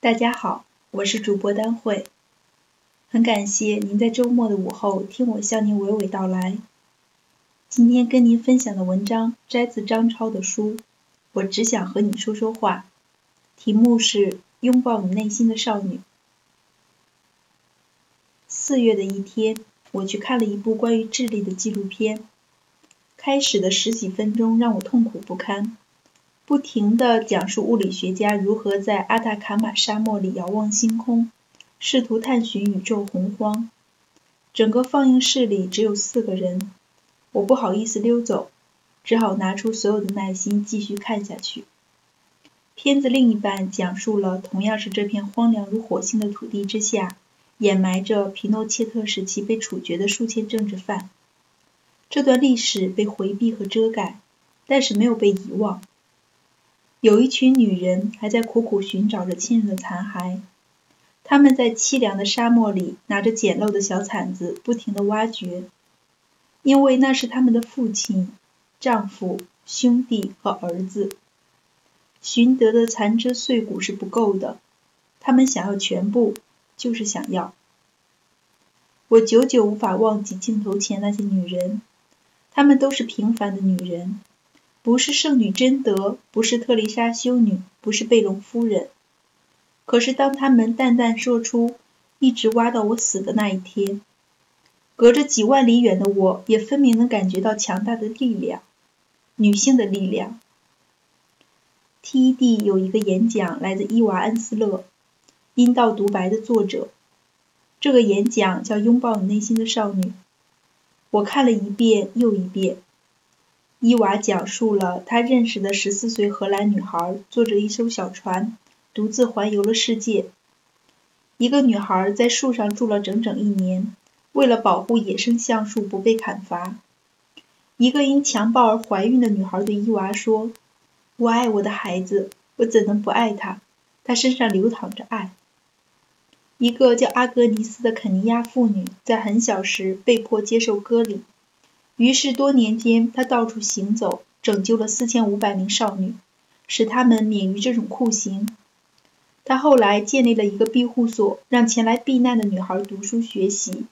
大家好，我是主播丹慧，很感谢您在周末的午后听我向您娓娓道来。今天跟您分享的文章摘自张超的书，我只想和你说说话，题目是《拥抱你内心的少女》。四月的一天，我去看了一部关于智力的纪录片，开始的十几分钟让我痛苦不堪。不停地讲述物理学家如何在阿塔卡马沙漠里遥望星空，试图探寻宇宙洪荒。整个放映室里只有四个人，我不好意思溜走，只好拿出所有的耐心继续看下去。片子另一半讲述了同样是这片荒凉如火星的土地之下，掩埋着皮诺切特时期被处决的数千政治犯。这段历史被回避和遮盖，但是没有被遗忘。有一群女人还在苦苦寻找着亲人的残骸，她们在凄凉的沙漠里拿着简陋的小铲子，不停地挖掘，因为那是他们的父亲、丈夫、兄弟和儿子。寻得的残肢碎骨是不够的，他们想要全部，就是想要。我久久无法忘记镜头前那些女人，她们都是平凡的女人。不是圣女贞德，不是特丽莎修女，不是贝隆夫人。可是当他们淡淡说出“一直挖到我死的那一天”，隔着几万里远的我也分明能感觉到强大的力量，女性的力量。TED 有一个演讲来自伊娃恩斯勒，《阴道独白》的作者。这个演讲叫《拥抱你内心的少女》，我看了一遍又一遍。伊娃讲述了她认识的十四岁荷兰女孩坐着一艘小船，独自环游了世界。一个女孩在树上住了整整一年，为了保护野生橡树不被砍伐。一个因强暴而怀孕的女孩对伊娃说：“我爱我的孩子，我怎能不爱他？他身上流淌着爱。”一个叫阿格尼斯的肯尼亚妇女在很小时被迫接受割礼。于是多年间，他到处行走，拯救了四千五百名少女，使她们免于这种酷刑。他后来建立了一个庇护所，让前来避难的女孩读书学习。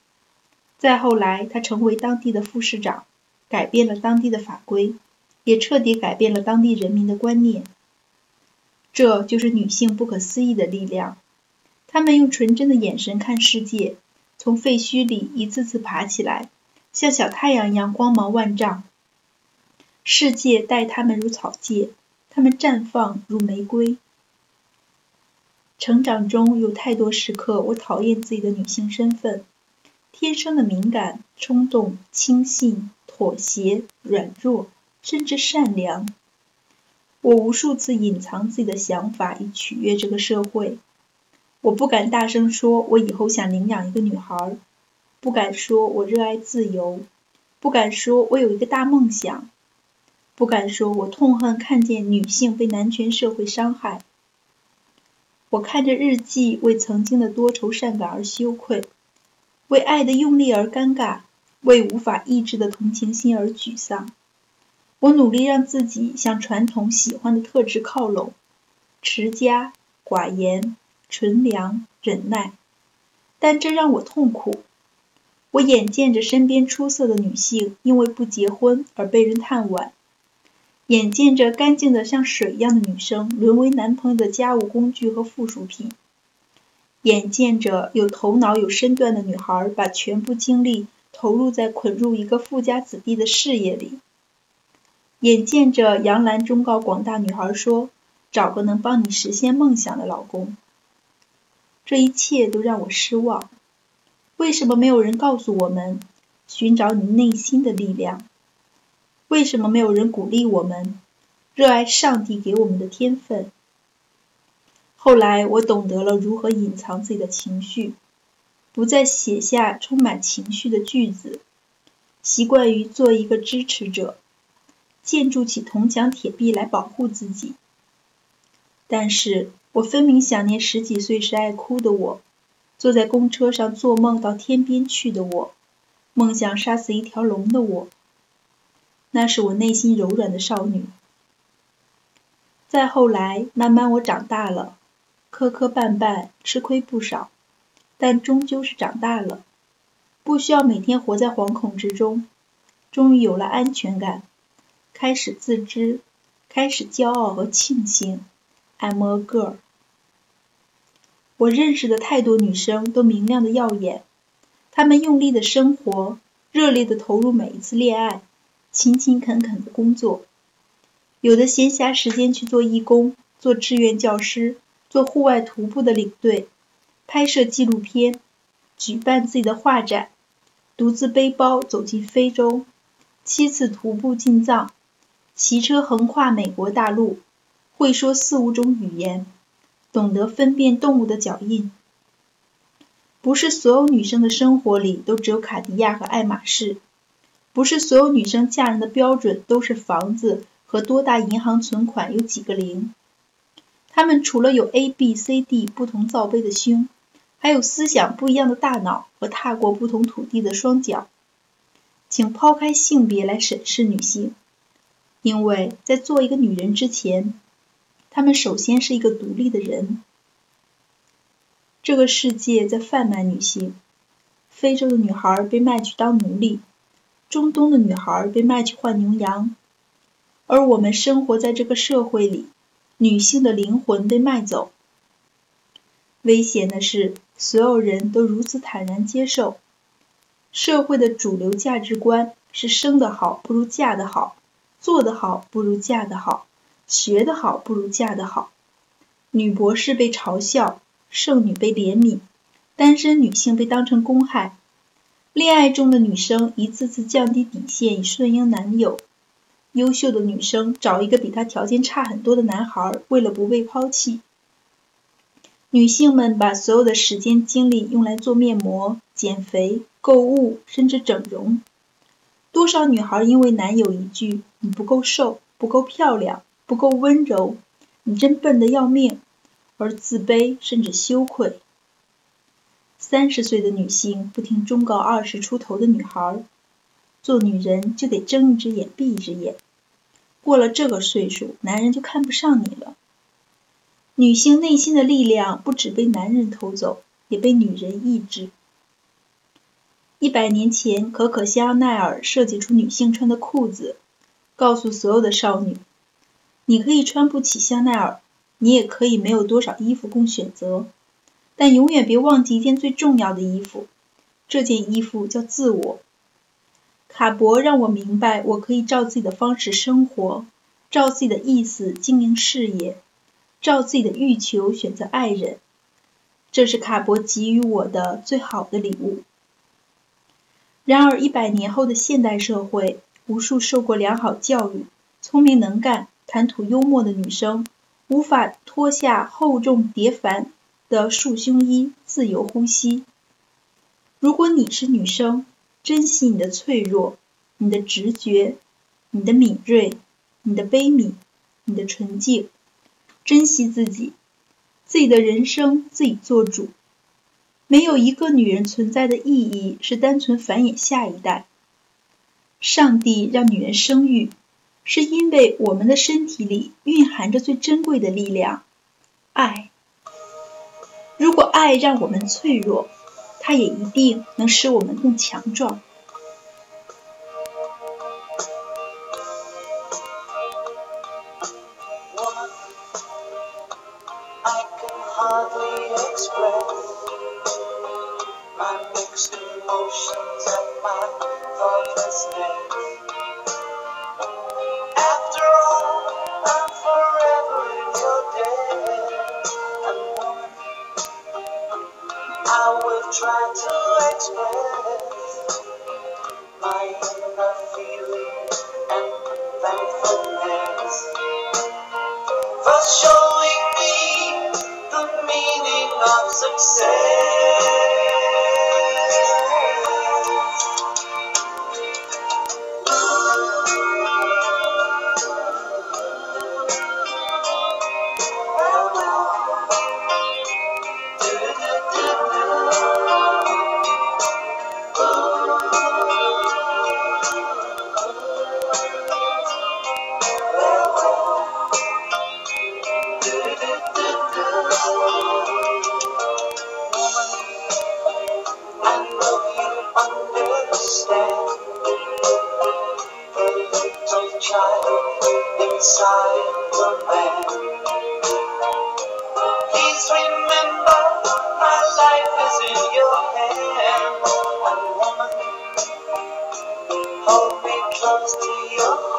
再后来，他成为当地的副市长，改变了当地的法规，也彻底改变了当地人民的观念。这就是女性不可思议的力量。她们用纯真的眼神看世界，从废墟里一次次爬起来。像小太阳一样光芒万丈，世界待他们如草芥，他们绽放如玫瑰。成长中有太多时刻，我讨厌自己的女性身份，天生的敏感、冲动、轻信、妥协、软弱，甚至善良。我无数次隐藏自己的想法，以取悦这个社会。我不敢大声说，我以后想领养一个女孩。不敢说我热爱自由，不敢说我有一个大梦想，不敢说我痛恨看见女性被男权社会伤害。我看着日记，为曾经的多愁善感而羞愧，为爱的用力而尴尬，为无法抑制的同情心而沮丧。我努力让自己向传统喜欢的特质靠拢：持家、寡言、纯良、忍耐。但这让我痛苦。我眼见着身边出色的女性因为不结婚而被人探晚，眼见着干净的像水一样的女生沦为男朋友的家务工具和附属品，眼见着有头脑有身段的女孩把全部精力投入在捆入一个富家子弟的事业里，眼见着杨澜忠告广大女孩说：“找个能帮你实现梦想的老公。”这一切都让我失望。为什么没有人告诉我们寻找你内心的力量？为什么没有人鼓励我们热爱上帝给我们的天分？后来我懂得了如何隐藏自己的情绪，不再写下充满情绪的句子，习惯于做一个支持者，建筑起铜墙铁壁来保护自己。但是我分明想念十几岁时爱哭的我。坐在公车上做梦到天边去的我，梦想杀死一条龙的我，那是我内心柔软的少女。再后来，慢慢我长大了，磕磕绊绊，吃亏不少，但终究是长大了，不需要每天活在惶恐之中，终于有了安全感，开始自知，开始骄傲和庆幸。I'm a girl。我认识的太多女生都明亮的耀眼，她们用力的生活，热烈的投入每一次恋爱，勤勤恳恳的工作，有的闲暇时间去做义工，做志愿教师。做户外徒步的领队，拍摄纪录片，举办自己的画展，独自背包走进非洲，七次徒步进藏，骑车横跨美国大陆，会说四五种语言，懂得分辨动物的脚印。不是所有女生的生活里都只有卡地亚和爱马仕，不是所有女生嫁人的标准都是房子和多大银行存款有几个零。她们除了有 A、B、C、D 不同罩杯的胸，还有思想不一样的大脑和踏过不同土地的双脚。请抛开性别来审视女性，因为在做一个女人之前，他们首先是一个独立的人。这个世界在贩卖女性，非洲的女孩被卖去当奴隶，中东的女孩被卖去换牛羊，而我们生活在这个社会里。女性的灵魂被卖走。危险的是，所有人都如此坦然接受。社会的主流价值观是生得好不如嫁得好，做得好不如嫁得好，学得好不如嫁得好。女博士被嘲笑，剩女被怜悯，单身女性被当成公害。恋爱中的女生一次次降低底线以顺应男友。优秀的女生找一个比她条件差很多的男孩，为了不被抛弃。女性们把所有的时间精力用来做面膜、减肥、购物，甚至整容。多少女孩因为男友一句“你不够瘦，不够漂亮，不够温柔，你真笨的要命”而自卑甚至羞愧。三十岁的女性不听忠告二十出头的女孩：做女人就得睁一只眼闭一只眼。过了这个岁数，男人就看不上你了。女性内心的力量不止被男人偷走，也被女人抑制。一百年前，可可香奈儿设计出女性穿的裤子，告诉所有的少女：你可以穿不起香奈儿，你也可以没有多少衣服供选择，但永远别忘记一件最重要的衣服，这件衣服叫自我。卡博让我明白，我可以照自己的方式生活，照自己的意思经营事业，照自己的欲求选择爱人。这是卡博给予我的最好的礼物。然而，一百年后的现代社会，无数受过良好教育、聪明能干、谈吐幽默的女生，无法脱下厚重叠繁的束胸衣，自由呼吸。如果你是女生，珍惜你的脆弱，你的直觉，你的敏锐，你的悲悯，你的纯净。珍惜自己，自己的人生自己做主。没有一个女人存在的意义是单纯繁衍下一代。上帝让女人生育，是因为我们的身体里蕴含着最珍贵的力量爱。如果爱让我们脆弱它也一定能使我们更强壮。Try to express my inner feeling and thankfulness for showing me the meaning of success. Close to your